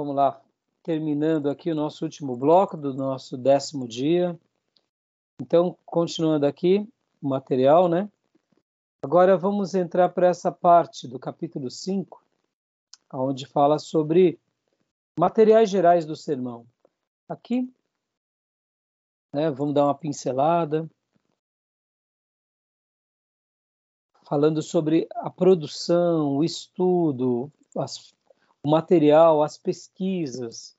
Vamos lá, terminando aqui o nosso último bloco do nosso décimo dia. Então, continuando aqui o material, né? Agora vamos entrar para essa parte do capítulo 5, onde fala sobre materiais gerais do sermão. Aqui, né, vamos dar uma pincelada, falando sobre a produção, o estudo, as o material, as pesquisas.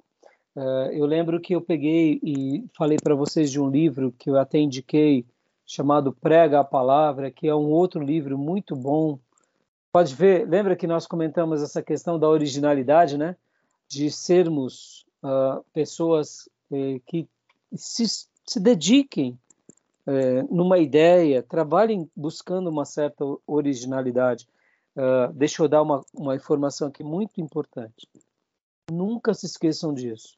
Uh, eu lembro que eu peguei e falei para vocês de um livro que eu até indiquei, chamado Prega a Palavra, que é um outro livro muito bom. Pode ver, lembra que nós comentamos essa questão da originalidade, né? De sermos uh, pessoas eh, que se, se dediquem eh, numa ideia, trabalhem buscando uma certa originalidade. Uh, deixa eu dar uma, uma informação aqui muito importante. Nunca se esqueçam disso.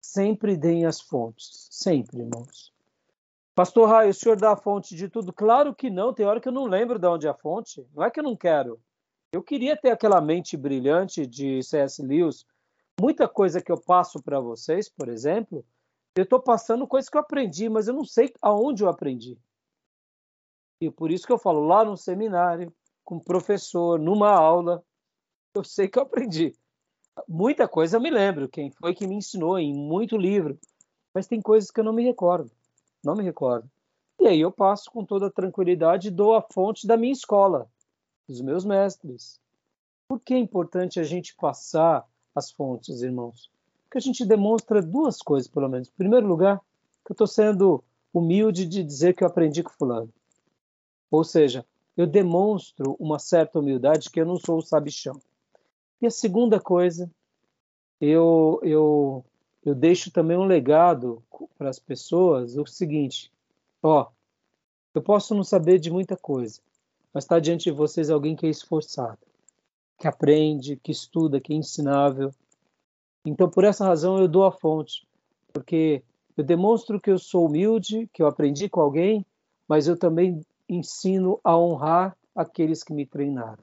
Sempre deem as fontes. Sempre, irmãos. Pastor Raio, o senhor dá a fonte de tudo? Claro que não. Tem hora que eu não lembro de onde é a fonte. Não é que eu não quero. Eu queria ter aquela mente brilhante de C.S. Lewis. Muita coisa que eu passo para vocês, por exemplo, eu estou passando coisas que eu aprendi, mas eu não sei aonde eu aprendi. E por isso que eu falo lá no seminário, com professor, numa aula, eu sei que eu aprendi. Muita coisa eu me lembro, quem foi que me ensinou em muito livro, mas tem coisas que eu não me recordo, não me recordo. E aí eu passo com toda tranquilidade e dou a fonte da minha escola, dos meus mestres. Por que é importante a gente passar as fontes, irmãos? Porque a gente demonstra duas coisas, pelo menos. Em primeiro lugar, que eu estou sendo humilde de dizer que eu aprendi com fulano. Ou seja, eu demonstro uma certa humildade que eu não sou o sabichão. E a segunda coisa, eu, eu, eu deixo também um legado para as pessoas, o seguinte, ó, eu posso não saber de muita coisa, mas está diante de vocês alguém que é esforçado, que aprende, que estuda, que é ensinável. Então, por essa razão, eu dou a fonte, porque eu demonstro que eu sou humilde, que eu aprendi com alguém, mas eu também ensino a honrar aqueles que me treinaram.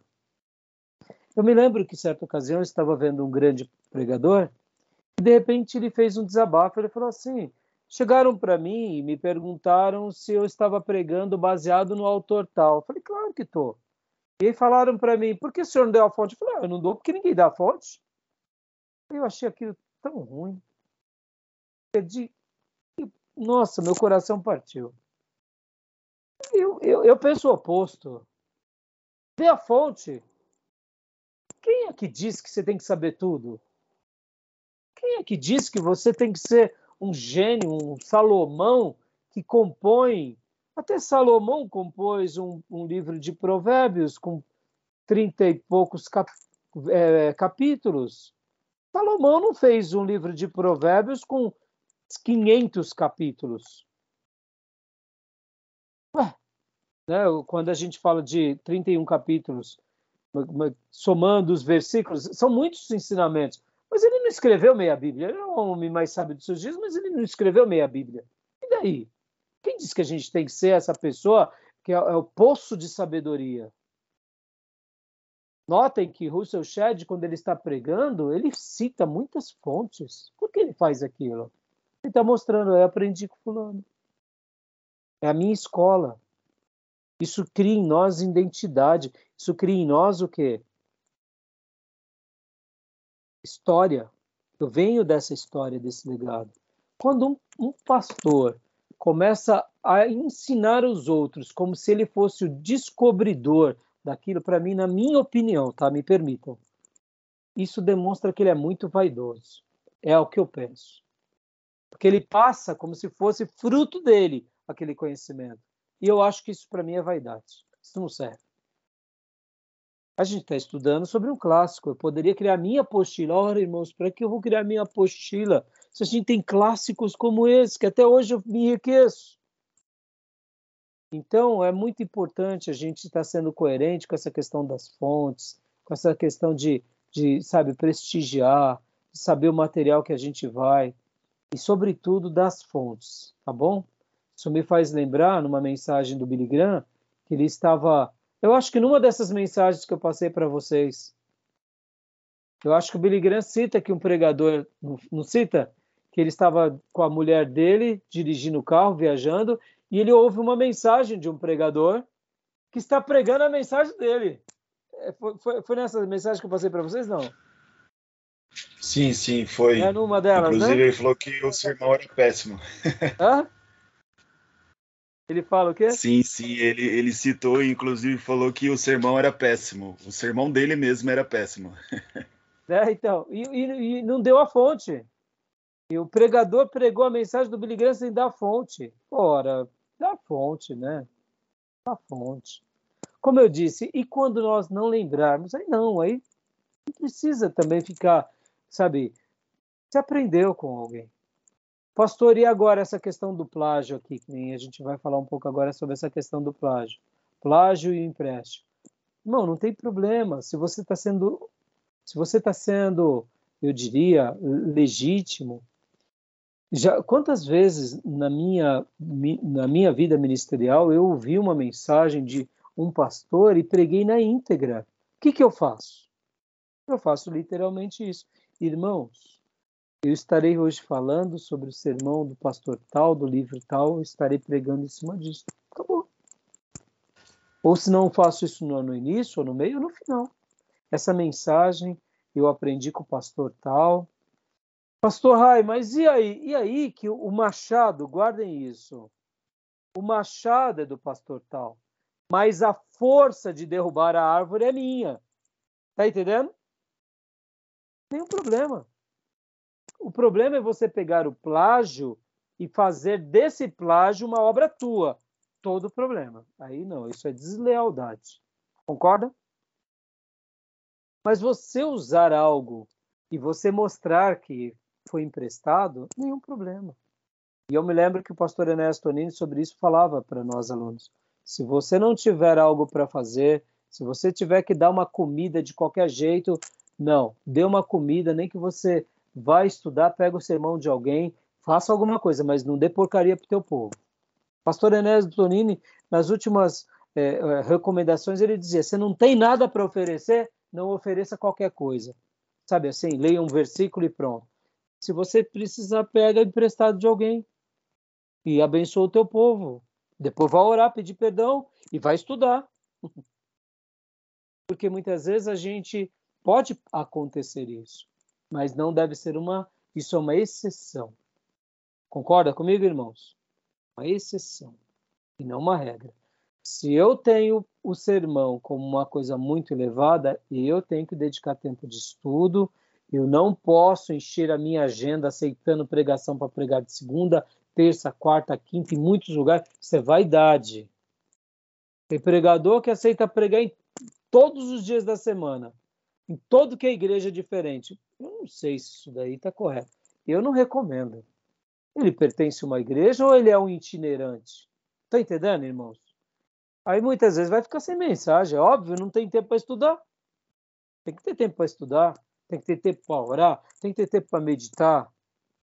Eu me lembro que, certa ocasião, eu estava vendo um grande pregador e, de repente, ele fez um desabafo. Ele falou assim: chegaram para mim e me perguntaram se eu estava pregando baseado no autor tal. Eu falei: claro que estou. E aí falaram para mim: por que o senhor não deu a fonte? Eu falei: ah, eu não dou porque ninguém dá a fonte. Eu achei aquilo tão ruim. Perdi. Nossa, meu coração partiu. Eu, eu, eu penso o oposto. Dê a fonte. Quem é que diz que você tem que saber tudo? Quem é que diz que você tem que ser um gênio, um Salomão que compõe? Até Salomão compôs um, um livro de provérbios com trinta e poucos cap, é, capítulos. Salomão não fez um livro de provérbios com 500 capítulos. Ué, né, quando a gente fala de 31 capítulos, somando os versículos, são muitos ensinamentos. Mas ele não escreveu meia Bíblia. Ele é o homem mais sábio dos seus dias, mas ele não escreveu meia Bíblia. E daí? Quem diz que a gente tem que ser essa pessoa que é, é o poço de sabedoria? Notem que Russell Shedd, quando ele está pregando, ele cita muitas fontes. Por que ele faz aquilo? Ele está mostrando, eu aprendi com fulano. É a minha escola. Isso cria em nós identidade. Isso cria em nós o quê? História. Eu venho dessa história, desse legado. Quando um, um pastor começa a ensinar os outros como se ele fosse o descobridor daquilo, para mim, na minha opinião, tá? Me permitam. Isso demonstra que ele é muito vaidoso. É o que eu penso. Porque ele passa como se fosse fruto dele aquele conhecimento. E eu acho que isso para mim é vaidade. Isso não serve. A gente está estudando sobre um clássico. Eu poderia criar minha apostila. Ora, irmãos, para que eu vou criar minha apostila se a gente tem clássicos como esse, que até hoje eu me enriqueço? Então, é muito importante a gente estar sendo coerente com essa questão das fontes, com essa questão de, de sabe, prestigiar, de saber o material que a gente vai, e, sobretudo, das fontes, tá bom? Isso me faz lembrar, numa mensagem do Billy Graham, que ele estava. Eu acho que numa dessas mensagens que eu passei para vocês, Eu acho que o Billy Graham cita que um pregador, não cita? Que ele estava com a mulher dele dirigindo o carro, viajando, e ele ouve uma mensagem de um pregador que está pregando a mensagem dele. É, foi, foi, foi nessa mensagem que eu passei para vocês, não? Sim, sim, foi. É numa delas, Inclusive, né? ele falou que o sermão era péssimo. Hã? Ele fala o quê? Sim, sim, ele, ele citou e inclusive falou que o sermão era péssimo. O sermão dele mesmo era péssimo. É, então, e, e, e, não deu a fonte. E o pregador pregou a mensagem do Billy Graham sem dar a fonte. Ora, dá a fonte, né? Dá a fonte. Como eu disse, e quando nós não lembrarmos, aí não, aí não precisa também ficar, sabe, se aprendeu com alguém. Pastor, e agora essa questão do plágio aqui, que nem a gente vai falar um pouco agora sobre essa questão do plágio. Plágio e empréstimo. Não, não tem problema. Se você está sendo se você está sendo, eu diria, legítimo, já quantas vezes na minha na minha vida ministerial eu ouvi uma mensagem de um pastor e preguei na íntegra. O que, que eu faço? Eu faço literalmente isso. Irmãos, eu estarei hoje falando sobre o sermão do pastor tal, do livro tal, estarei pregando em cima disso. Acabou. Ou se não faço isso no, no início, ou no meio, ou no final essa mensagem eu aprendi com o pastor tal. Pastor Rai, mas e aí? E aí que o machado, guardem isso. O machado é do pastor tal, mas a força de derrubar a árvore é minha. Tá entendendo? Nenhum problema. O problema é você pegar o plágio e fazer desse plágio uma obra tua. Todo problema. Aí não, isso é deslealdade. Concorda? Mas você usar algo e você mostrar que foi emprestado, nenhum problema. E eu me lembro que o pastor Ernesto Tonini sobre isso falava para nós alunos. Se você não tiver algo para fazer, se você tiver que dar uma comida de qualquer jeito, não, dê uma comida, nem que você vá estudar, pega o sermão de alguém, faça alguma coisa, mas não dê porcaria para o teu povo. Pastor Ernesto Tonini, nas últimas é, recomendações, ele dizia: você não tem nada para oferecer, não ofereça qualquer coisa. Sabe assim, leia um versículo e pronto. Se você precisar, pega emprestado de alguém e abençoa o teu povo. Depois vai orar, pedir perdão e vai estudar. Porque muitas vezes a gente pode acontecer isso, mas não deve ser uma, isso é uma exceção. Concorda comigo, irmãos? Uma exceção e não uma regra. Se eu tenho o sermão como uma coisa muito elevada, eu tenho que dedicar tempo de estudo, eu não posso encher a minha agenda aceitando pregação para pregar de segunda, terça, quarta, quinta, em muitos lugares. Isso é vaidade. Tem pregador que aceita pregar em todos os dias da semana, em todo que é igreja diferente. Eu não sei se isso daí está correto. Eu não recomendo. Ele pertence a uma igreja ou ele é um itinerante? Está entendendo, irmãos? Aí muitas vezes vai ficar sem mensagem, é óbvio, não tem tempo para estudar. Tem que ter tempo para estudar, tem que ter tempo para orar, tem que ter tempo para meditar.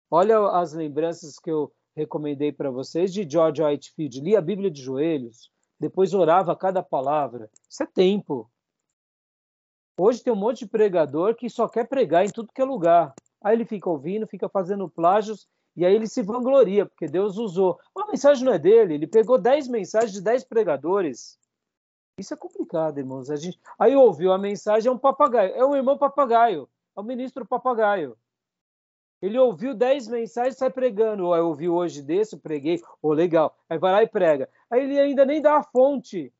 Olha as lembranças que eu recomendei para vocês de George Whitefield. Lia a Bíblia de joelhos, depois orava cada palavra. Isso é tempo. Hoje tem um monte de pregador que só quer pregar em tudo que é lugar. Aí ele fica ouvindo, fica fazendo plágios e aí ele se vangloria, porque Deus usou. A mensagem não é dele, ele pegou 10 mensagens de 10 pregadores. Isso é complicado, irmãos. A gente... Aí ouviu a mensagem, é um papagaio, é um irmão papagaio, é o um ministro papagaio. Ele ouviu 10 mensagens e sai pregando. Eu ouvi hoje desse, preguei, oh, legal. Aí vai lá e prega. Aí ele ainda nem dá a fonte.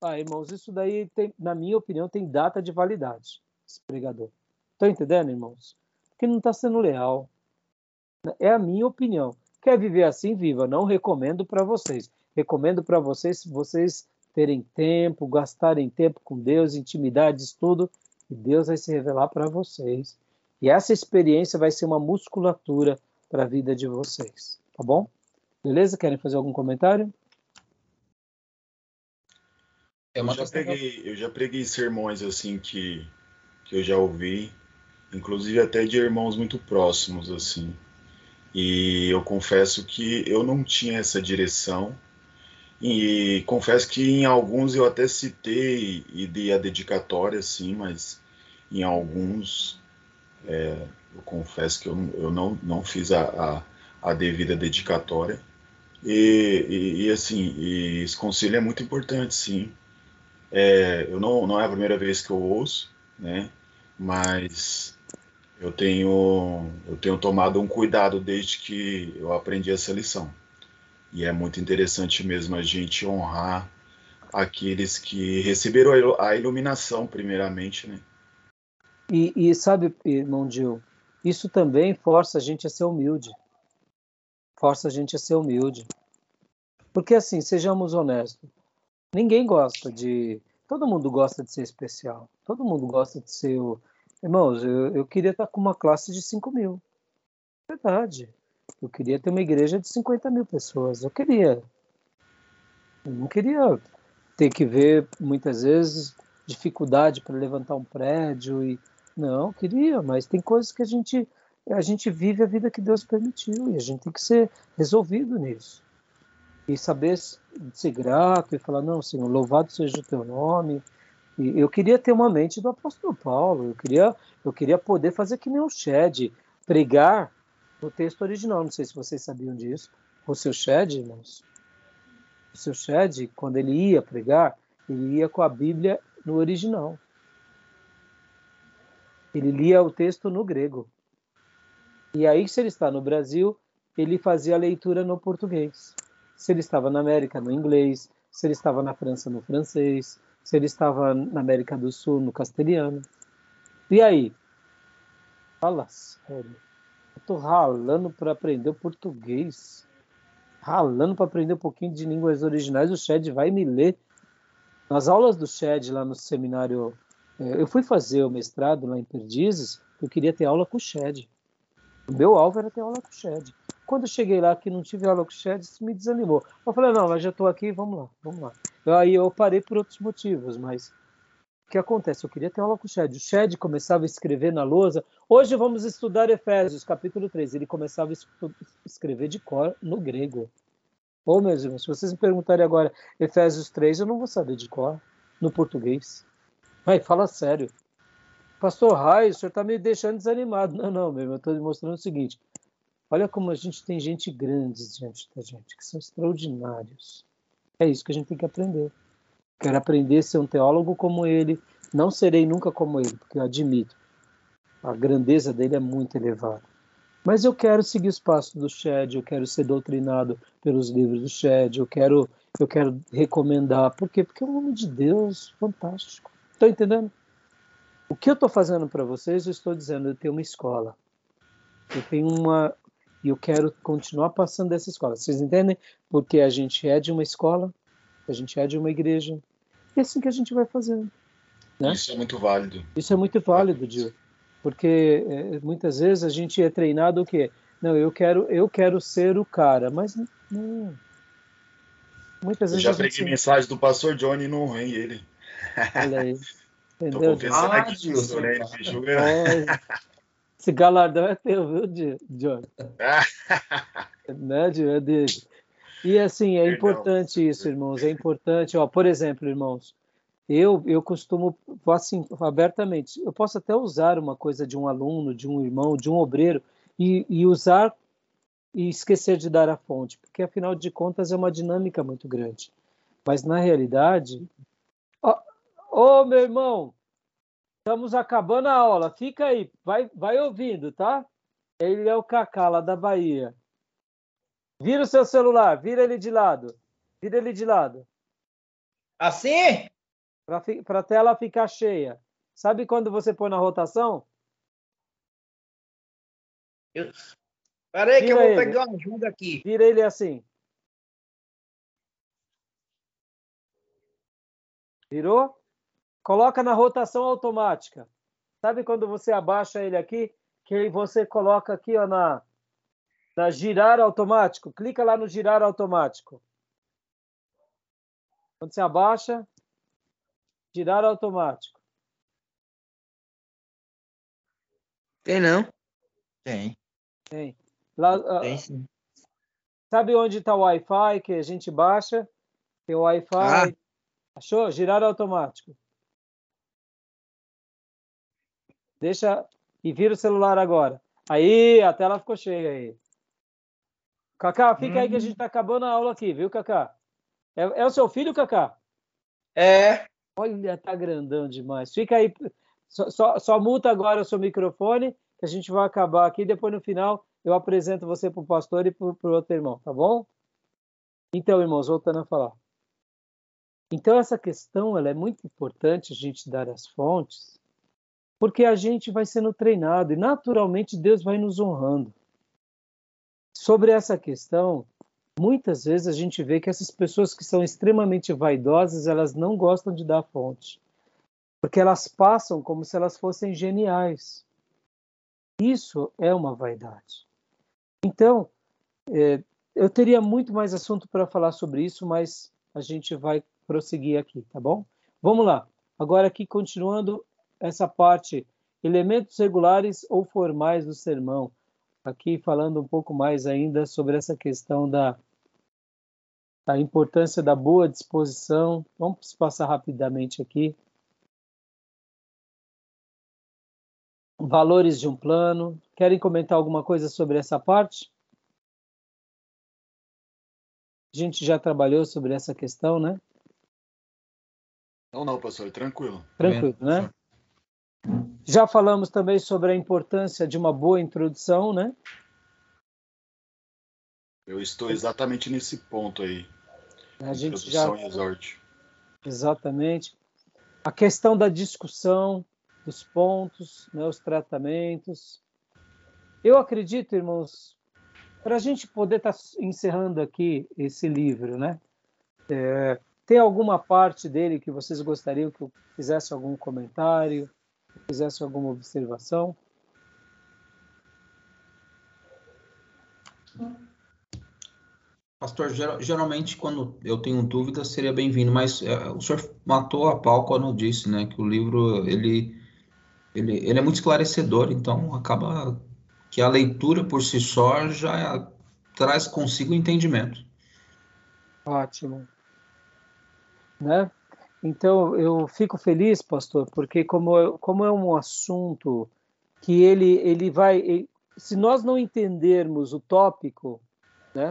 Ah, irmãos, isso daí, tem, na minha opinião, tem data de validade, esse pregador. Estão entendendo, irmãos? Porque não está sendo leal. É a minha opinião. Quer viver assim? Viva. Não recomendo para vocês. Recomendo para vocês vocês terem tempo, gastarem tempo com Deus, intimidade, estudo, e Deus vai se revelar para vocês. E essa experiência vai ser uma musculatura para a vida de vocês. Tá bom? Beleza? Querem fazer algum comentário? É eu, já preguei, eu já preguei sermões assim que, que eu já ouvi, inclusive até de irmãos muito próximos assim. E eu confesso que eu não tinha essa direção. E confesso que em alguns eu até citei e dei a dedicatória, sim, mas em alguns, é, eu confesso que eu, eu não, não fiz a, a, a devida dedicatória. E, e, e, assim, e esse conselho é muito importante, sim. É, eu não, não é a primeira vez que eu ouço, né? Mas eu tenho, eu tenho tomado um cuidado desde que eu aprendi essa lição. E é muito interessante mesmo a gente honrar aqueles que receberam a iluminação, primeiramente, né? E, e sabe, irmão Gil, isso também força a gente a ser humilde. Força a gente a ser humilde. Porque, assim, sejamos honestos, ninguém gosta de. Todo mundo gosta de ser especial. Todo mundo gosta de ser. Irmãos, eu, eu queria estar com uma classe de 5 mil. Verdade. Eu queria ter uma igreja de 50 mil pessoas. Eu queria. Eu não queria ter que ver, muitas vezes, dificuldade para levantar um prédio. e Não, queria, mas tem coisas que a gente, a gente vive a vida que Deus permitiu e a gente tem que ser resolvido nisso e saber ser grato e falar não Senhor louvado seja o teu nome. E eu queria ter uma mente do apóstolo Paulo eu queria eu queria poder fazer que nem o Shed pregar no texto original. Não sei se vocês sabiam disso. O seu Shed irmãos o seu Shed quando ele ia pregar ele ia com a Bíblia no original. Ele lia o texto no grego. E aí se ele está no Brasil ele fazia a leitura no português se ele estava na América no inglês, se ele estava na França no francês, se ele estava na América do Sul no castelhano. E aí? Fala sério. Eu tô ralando para aprender o português. Ralando para aprender um pouquinho de línguas originais. O Shed vai me ler. Nas aulas do Shed lá no seminário, é, eu fui fazer o mestrado lá em Perdizes, eu queria ter aula com o Shed. O meu alvo era ter aula com o Shed. Quando eu cheguei lá que não tive aula isso me desanimou. Eu falei, não, mas já estou aqui, vamos lá, vamos lá. Aí eu parei por outros motivos, mas o que acontece? Eu queria ter aula com o Shed. O Shed começava a escrever na lousa. Hoje vamos estudar Efésios, capítulo 3. Ele começava a escrever de cor no grego. Ô, meus irmãos, se vocês me perguntarem agora Efésios 3, eu não vou saber de cor no português. Vai, fala sério. Pastor Rai, o senhor está me deixando desanimado. Não, não, meu irmão, eu estou mostrando o seguinte. Olha como a gente tem gente grande diante da gente, que são extraordinários. É isso que a gente tem que aprender. Quero aprender a ser um teólogo como ele. Não serei nunca como ele, porque eu admito. A grandeza dele é muito elevada. Mas eu quero seguir os passos do Shed, eu quero ser doutrinado pelos livros do Shed, eu quero, eu quero recomendar. Por quê? Porque é um homem de Deus fantástico. Estão entendendo? O que eu estou fazendo para vocês, eu estou dizendo, eu tenho uma escola. Eu tenho uma, e eu quero continuar passando dessa escola. Vocês entendem? Porque a gente é de uma escola, a gente é de uma igreja. E é assim que a gente vai fazendo. Né? Isso é muito válido. Isso é muito válido, Dio. Porque é, muitas vezes a gente é treinado o quê? Não, eu quero, eu quero ser o cara, mas não. Muitas vezes. Eu já preguei gente... mensagem do pastor Johnny e não honrei ele. Olha aí. Entendeu? Tô confessando ah, aqui, pastor, né? Ele esse galardão é teu, viu, John? né, John? É dele. E assim, é importante isso, irmãos. É importante, ó, por exemplo, irmãos, eu, eu costumo, assim, abertamente, eu posso até usar uma coisa de um aluno, de um irmão, de um obreiro, e, e usar e esquecer de dar a fonte, porque afinal de contas é uma dinâmica muito grande. Mas na realidade, ô, oh, meu irmão, Estamos acabando a aula. Fica aí, vai, vai ouvindo, tá? Ele é o Cacá lá da Bahia. Vira o seu celular, vira ele de lado. Vira ele de lado. Assim? Para a tela ficar cheia. Sabe quando você põe na rotação? Eu... Peraí que eu vou ele. pegar uma ajuda aqui. Vira ele assim. Virou? Coloca na rotação automática. Sabe quando você abaixa ele aqui, que você coloca aqui ó, na, na girar automático? Clica lá no girar automático. Quando você abaixa, girar automático. Tem não? Tem. Tem. Lá, Tem sim. Sabe onde está o Wi-Fi que a gente baixa? Tem o Wi-Fi. Ah. Achou? Girar automático. Deixa e vira o celular agora. Aí, a tela ficou cheia aí. Cacá, fica hum. aí que a gente está acabando a aula aqui, viu, Cacá? É, é, o seu filho, Cacá? É. Olha, tá grandão demais. Fica aí. Só, só, só muta agora o seu microfone, que a gente vai acabar aqui. Depois, no final, eu apresento você para o pastor e para o outro irmão, tá bom? Então, irmãos, voltando a falar. Então, essa questão ela é muito importante a gente dar as fontes, porque a gente vai sendo treinado e, naturalmente, Deus vai nos honrando. Sobre essa questão, muitas vezes a gente vê que essas pessoas que são extremamente vaidosas, elas não gostam de dar fonte, porque elas passam como se elas fossem geniais. Isso é uma vaidade. Então, é, eu teria muito mais assunto para falar sobre isso, mas a gente vai prosseguir aqui, tá bom? Vamos lá. Agora aqui continuando essa parte, elementos regulares ou formais do sermão. Aqui falando um pouco mais ainda sobre essa questão da, da importância da boa disposição. Vamos passar rapidamente aqui. Valores de um plano. Querem comentar alguma coisa sobre essa parte? A gente já trabalhou sobre essa questão, né? Não, não, pastor, tranquilo. Tranquilo, né? Já falamos também sobre a importância de uma boa introdução, né? Eu estou exatamente nesse ponto aí. A gente já e exorte. Exatamente. A questão da discussão dos pontos, né, os tratamentos. Eu acredito, irmãos, para a gente poder estar tá encerrando aqui esse livro, né? É, tem alguma parte dele que vocês gostariam que eu fizesse algum comentário, fizesse alguma observação? Pastor, geralmente quando eu tenho dúvida seria bem-vindo, mas é, o senhor matou a pau quando disse, né, que o livro ele, ele, ele é muito esclarecedor, então acaba que a leitura por si só já traz consigo entendimento. Ótimo. Né? Então, eu fico feliz, pastor, porque como, como é um assunto que ele, ele vai... Se nós não entendermos o tópico, né,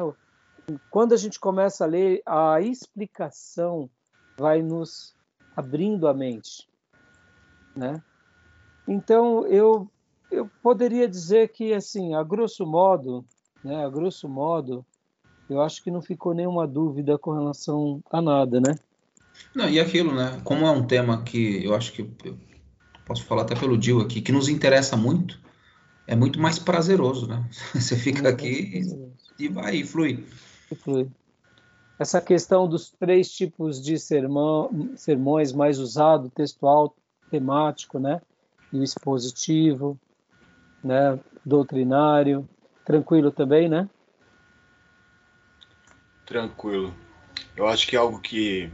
quando a gente começa a ler, a explicação vai nos abrindo a mente. Né? Então, eu eu poderia dizer que, assim, a grosso modo, né, a grosso modo, eu acho que não ficou nenhuma dúvida com relação a nada, né? Não, e aquilo, né? Como é um tema que eu acho que eu posso falar até pelo Dil aqui, que nos interessa muito, é muito mais prazeroso, né? Você fica aqui e vai e flui. E flui. Essa questão dos três tipos de sermão, sermões mais usado, textual, temático, né? E o expositivo, né, doutrinário, tranquilo também, né? Tranquilo. Eu acho que é algo que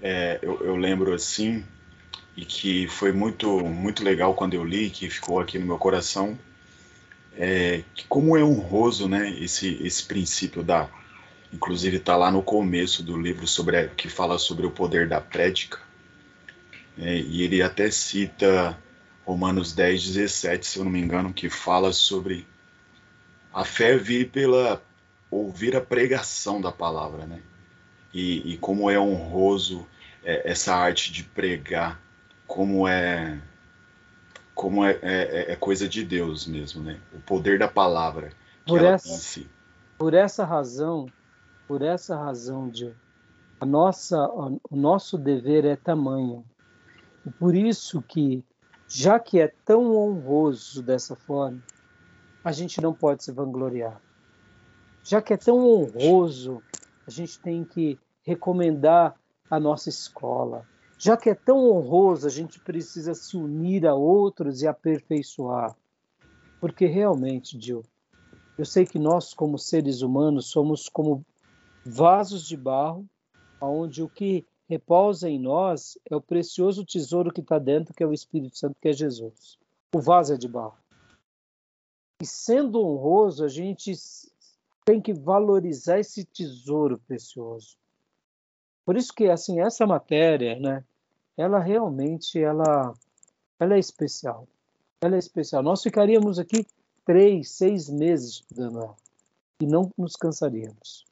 é, eu, eu, lembro assim e que foi muito muito legal quando eu li, que ficou aqui no meu coração, é que como é honroso, né, esse esse princípio da, inclusive está lá no começo do livro sobre que fala sobre o poder da prédica, é, e ele até cita Romanos 10, 17, se eu não me engano, que fala sobre a fé vir pela ouvir a pregação da palavra, né? E, e como é honroso é, essa arte de pregar, como é como é, é, é, coisa de Deus mesmo, né? O poder da palavra. por essa, si. por essa razão, por essa razão, de a nossa, o nosso dever é tamanho. E por isso que já que é tão honroso dessa forma, a gente não pode se vangloriar. Já que é tão honroso, a gente tem que recomendar a nossa escola. Já que é tão honroso, a gente precisa se unir a outros e aperfeiçoar. Porque realmente, Gil, eu sei que nós, como seres humanos, somos como vasos de barro, onde o que repousa em nós é o precioso tesouro que está dentro, que é o Espírito Santo, que é Jesus. O vaso é de barro. E sendo honroso, a gente tem que valorizar esse tesouro precioso. Por isso que assim essa matéria, né, ela realmente ela, ela é especial. ela é especial. Nós ficaríamos aqui três, seis meses estudando ela e não nos cansaríamos.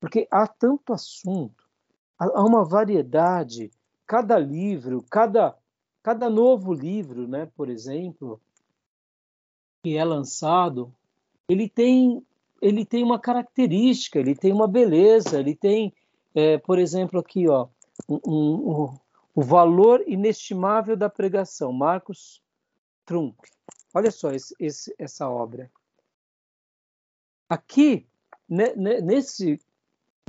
Porque há tanto assunto, há uma variedade, cada livro, cada, cada novo livro, né, por exemplo, que é lançado, ele tem, ele tem uma característica, ele tem uma beleza, ele tem, é, por exemplo, aqui, ó, um, um, o valor inestimável da pregação, Marcos Trump. Olha só esse, esse, essa obra. Aqui, nesse,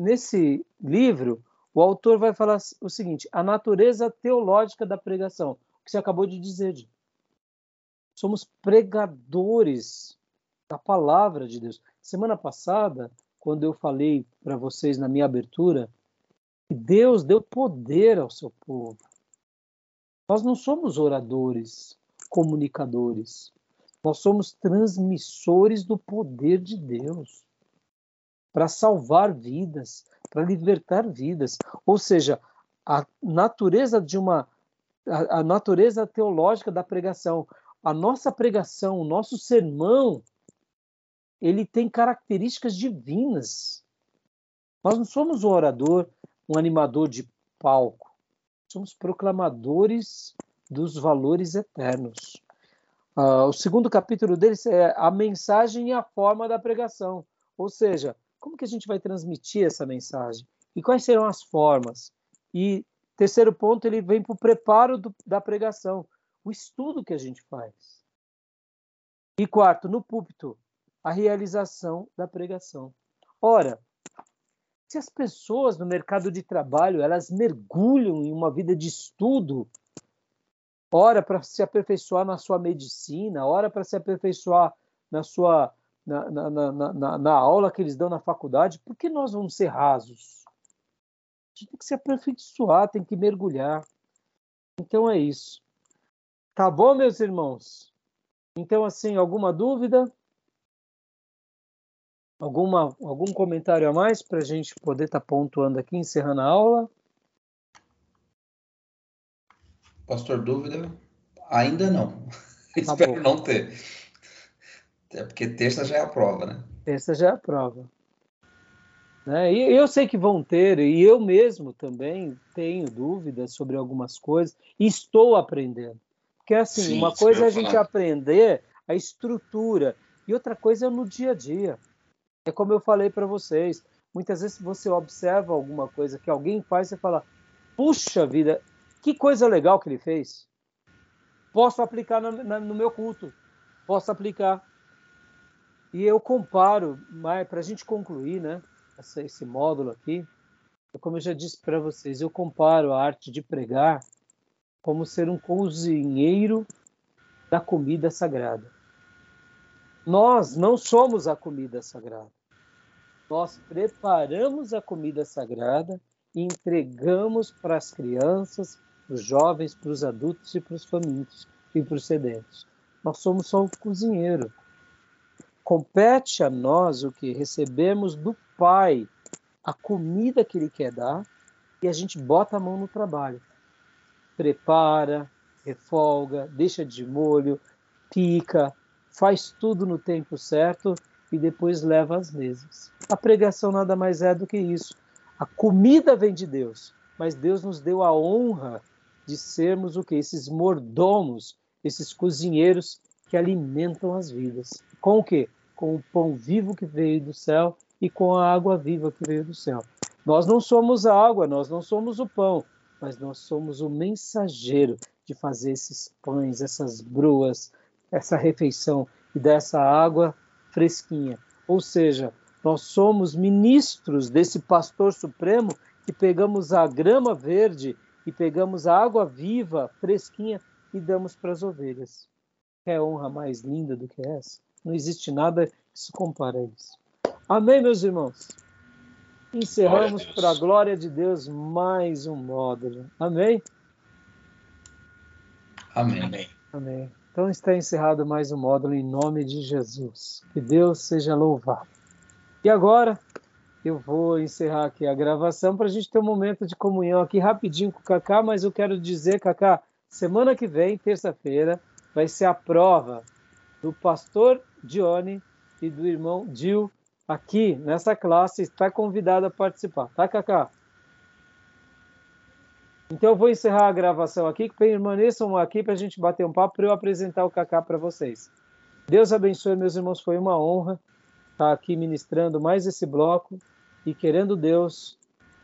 nesse livro, o autor vai falar o seguinte: a natureza teológica da pregação, o que você acabou de dizer. Somos pregadores da palavra de Deus. Semana passada, quando eu falei para vocês na minha abertura, que Deus deu poder ao seu povo. Nós não somos oradores, comunicadores. Nós somos transmissores do poder de Deus para salvar vidas, para libertar vidas. Ou seja, a natureza de uma a, a natureza teológica da pregação, a nossa pregação, o nosso sermão, ele tem características divinas. Nós não somos um orador, um animador de palco. Somos proclamadores dos valores eternos. Uh, o segundo capítulo deles é a mensagem e a forma da pregação. Ou seja, como que a gente vai transmitir essa mensagem? E quais serão as formas? E terceiro ponto, ele vem para o preparo do, da pregação, o estudo que a gente faz. E quarto, no púlpito, a realização da pregação. Ora, se as pessoas no mercado de trabalho elas mergulham em uma vida de estudo, ora para se aperfeiçoar na sua medicina, ora para se aperfeiçoar na sua na, na, na, na, aula que eles dão na faculdade, por que nós vamos ser rasos? A gente tem que se aperfeiçoar, tem que mergulhar. Então é isso. Tá bom, meus irmãos? Então, assim, alguma dúvida? Alguma, algum comentário a mais para a gente poder estar tá pontuando aqui, encerrando a aula? Pastor, dúvida? Ainda não. Tá Espero bom. não ter. É porque terça já é a prova, né? Terça já é a prova. Né? E eu sei que vão ter, e eu mesmo também tenho dúvidas sobre algumas coisas, e estou aprendendo. Porque, assim, Sim, uma coisa é a gente aprender a estrutura, e outra coisa é no dia a dia. É como eu falei para vocês, muitas vezes você observa alguma coisa que alguém faz e fala: puxa vida, que coisa legal que ele fez. Posso aplicar no, no meu culto, posso aplicar. E eu comparo, para a gente concluir, né, essa, esse módulo aqui, como eu já disse para vocês, eu comparo a arte de pregar como ser um cozinheiro da comida sagrada. Nós não somos a comida sagrada. Nós preparamos a comida sagrada e entregamos para as crianças, para os jovens, para os adultos e para os famintos e para os sedentos. Nós somos só o cozinheiro. Compete a nós o que recebemos do Pai, a comida que Ele quer dar, e a gente bota a mão no trabalho. Prepara, refolga, deixa de molho, pica, faz tudo no tempo certo e depois leva às mesas. A pregação nada mais é do que isso. A comida vem de Deus, mas Deus nos deu a honra de sermos o que esses mordomos, esses cozinheiros que alimentam as vidas. Com o quê? Com o pão vivo que veio do céu e com a água viva que veio do céu. Nós não somos a água, nós não somos o pão, mas nós somos o mensageiro de fazer esses pães, essas bruas, essa refeição e dessa água fresquinha. Ou seja, nós somos ministros desse pastor supremo que pegamos a grama verde e pegamos a água viva, fresquinha e damos para as ovelhas. É honra mais linda do que essa? Não existe nada que se compare a isso. Amém, meus irmãos? Encerramos para a glória de Deus mais um módulo. Amém? Amém. Amém. Então está encerrado mais um módulo em nome de Jesus. Que Deus seja louvado. E agora eu vou encerrar aqui a gravação para a gente ter um momento de comunhão aqui rapidinho com o Kaká, mas eu quero dizer, Kaká, semana que vem, terça-feira, vai ser a prova do pastor Dione e do irmão Dil aqui nessa classe. Está convidado a participar, tá, Cacá? Então eu vou encerrar a gravação aqui, permaneçam aqui para a gente bater um papo para eu apresentar o Cacá para vocês. Deus abençoe, meus irmãos, foi uma honra estar aqui ministrando mais esse bloco e querendo Deus,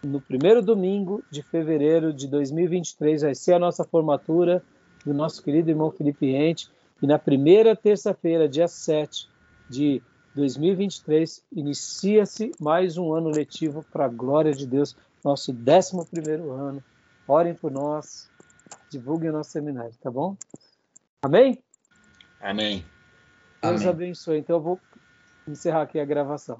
no primeiro domingo de fevereiro de 2023 vai ser a nossa formatura do nosso querido irmão Felipe Ente e na primeira terça-feira, dia 7 de 2023, inicia-se mais um ano letivo para a glória de Deus, nosso 11 primeiro ano. Orem por nós, divulguem o nosso seminário, tá bom? Amém? Amém. Deus Amém. abençoe. Então eu vou encerrar aqui a gravação.